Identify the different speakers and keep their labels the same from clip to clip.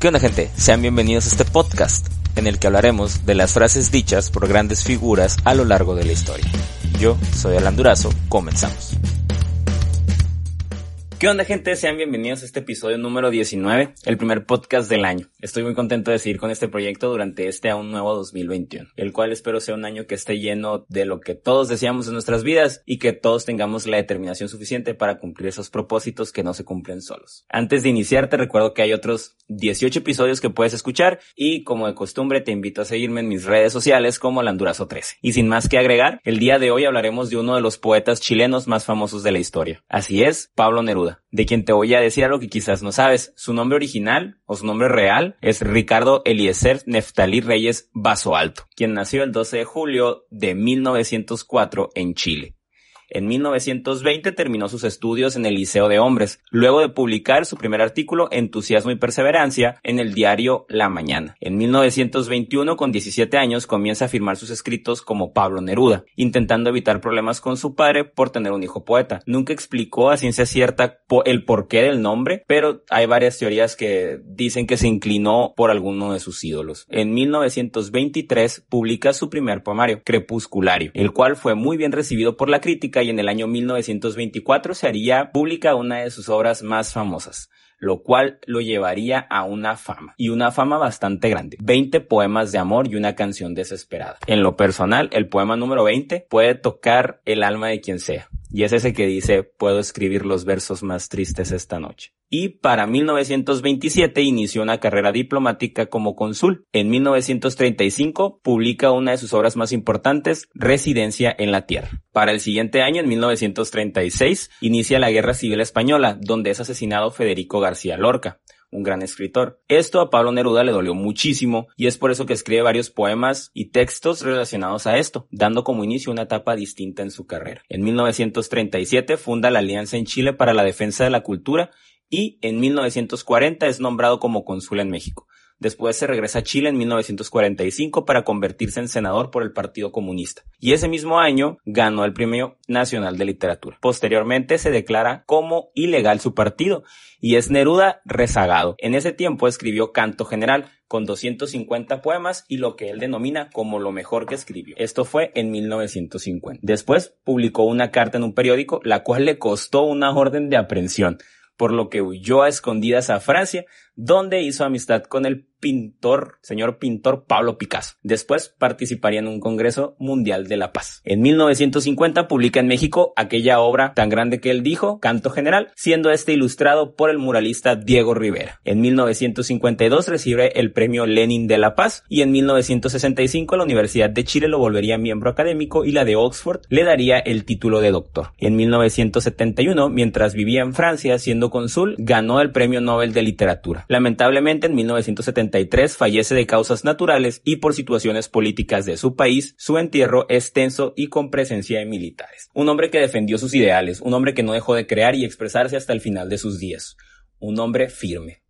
Speaker 1: ¿Qué onda gente? Sean bienvenidos a este podcast en el que hablaremos de las frases dichas por grandes figuras a lo largo de la historia. Yo soy Alan Durazo, comenzamos. ¿Qué onda gente? Sean bienvenidos a este episodio número 19, el primer podcast del año. Estoy muy contento de seguir con este proyecto durante este aún nuevo 2021, el cual espero sea un año que esté lleno de lo que todos deseamos en nuestras vidas y que todos tengamos la determinación suficiente para cumplir esos propósitos que no se cumplen solos. Antes de iniciar te recuerdo que hay otros 18 episodios que puedes escuchar y como de costumbre te invito a seguirme en mis redes sociales como Landurazo13. Y sin más que agregar, el día de hoy hablaremos de uno de los poetas chilenos más famosos de la historia. Así es, Pablo Neruda de quien te voy a decir algo que quizás no sabes. Su nombre original o su nombre real es Ricardo Eliezer Neftalí Reyes Vaso Alto, quien nació el 12 de julio de 1904 en Chile. En 1920 terminó sus estudios en el Liceo de Hombres, luego de publicar su primer artículo Entusiasmo y Perseverancia en el diario La Mañana. En 1921, con 17 años, comienza a firmar sus escritos como Pablo Neruda, intentando evitar problemas con su padre por tener un hijo poeta. Nunca explicó a ciencia cierta el porqué del nombre, pero hay varias teorías que dicen que se inclinó por alguno de sus ídolos. En 1923 publica su primer poemario, Crepusculario, el cual fue muy bien recibido por la crítica y en el año 1924 se haría pública una de sus obras más famosas lo cual lo llevaría a una fama, y una fama bastante grande. 20 poemas de amor y una canción desesperada. En lo personal, el poema número 20 puede tocar el alma de quien sea. Y es ese que dice, puedo escribir los versos más tristes esta noche. Y para 1927 inició una carrera diplomática como cónsul. En 1935 publica una de sus obras más importantes, Residencia en la Tierra. Para el siguiente año, en 1936, inicia la Guerra Civil Española, donde es asesinado Federico García Lorca un gran escritor. Esto a Pablo Neruda le dolió muchísimo y es por eso que escribe varios poemas y textos relacionados a esto, dando como inicio una etapa distinta en su carrera. En 1937 funda la Alianza en Chile para la Defensa de la Cultura y en 1940 es nombrado como cónsul en México. Después se regresa a Chile en 1945 para convertirse en senador por el Partido Comunista. Y ese mismo año ganó el Premio Nacional de Literatura. Posteriormente se declara como ilegal su partido y es Neruda rezagado. En ese tiempo escribió Canto General con 250 poemas y lo que él denomina como lo mejor que escribió. Esto fue en 1950. Después publicó una carta en un periódico, la cual le costó una orden de aprehensión por lo que huyó a escondidas a Francia, donde hizo amistad con el pintor, señor pintor Pablo Picasso. Después participaría en un Congreso Mundial de la Paz. En 1950 publica en México aquella obra tan grande que él dijo, Canto General, siendo este ilustrado por el muralista Diego Rivera. En 1952 recibe el premio Lenin de la Paz y en 1965 la Universidad de Chile lo volvería miembro académico y la de Oxford le daría el título de doctor. En 1971, mientras vivía en Francia siendo cónsul, ganó el premio Nobel de Literatura. Lamentablemente en 1973 fallece de causas naturales y por situaciones políticas de su país, su entierro es tenso y con presencia de militares. Un hombre que defendió sus ideales, un hombre que no dejó de crear y expresarse hasta el final de sus días. Un hombre firme.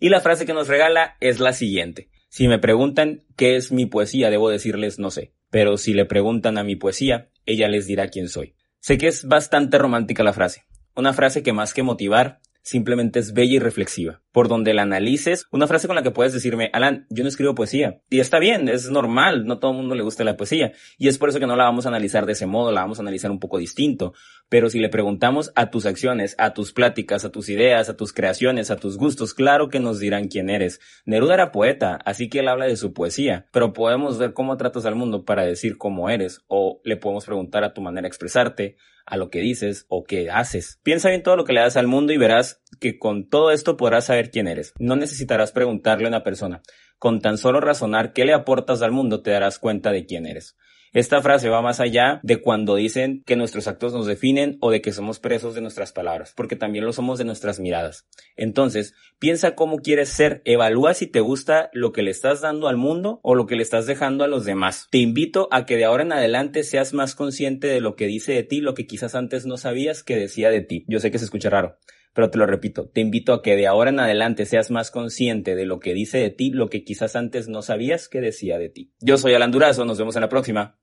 Speaker 1: Y la frase que nos regala es la siguiente. Si me preguntan qué es mi poesía, debo decirles no sé. Pero si le preguntan a mi poesía, ella les dirá quién soy. Sé que es bastante romántica la frase. Una frase que más que motivar, simplemente es bella y reflexiva. Por donde la analices, una frase con la que puedes decirme, Alan, yo no escribo poesía. Y está bien, es normal, no todo el mundo le gusta la poesía. Y es por eso que no la vamos a analizar de ese modo, la vamos a analizar un poco distinto. Pero si le preguntamos a tus acciones, a tus pláticas, a tus ideas, a tus creaciones, a tus gustos, claro que nos dirán quién eres. Neruda era poeta, así que él habla de su poesía. Pero podemos ver cómo tratas al mundo para decir cómo eres. O le podemos preguntar a tu manera de expresarte, a lo que dices o que haces. Piensa bien todo lo que le das al mundo y verás que con todo esto podrás quién eres. No necesitarás preguntarle a una persona. Con tan solo razonar qué le aportas al mundo te darás cuenta de quién eres. Esta frase va más allá de cuando dicen que nuestros actos nos definen o de que somos presos de nuestras palabras, porque también lo somos de nuestras miradas. Entonces, piensa cómo quieres ser, evalúa si te gusta lo que le estás dando al mundo o lo que le estás dejando a los demás. Te invito a que de ahora en adelante seas más consciente de lo que dice de ti, lo que quizás antes no sabías que decía de ti. Yo sé que se escucha raro, pero te lo repito, te invito a que de ahora en adelante seas más consciente de lo que dice de ti, lo que quizás antes no sabías que decía de ti. Yo soy Alan Durazo, nos vemos en la próxima.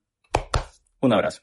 Speaker 1: Un abrazo.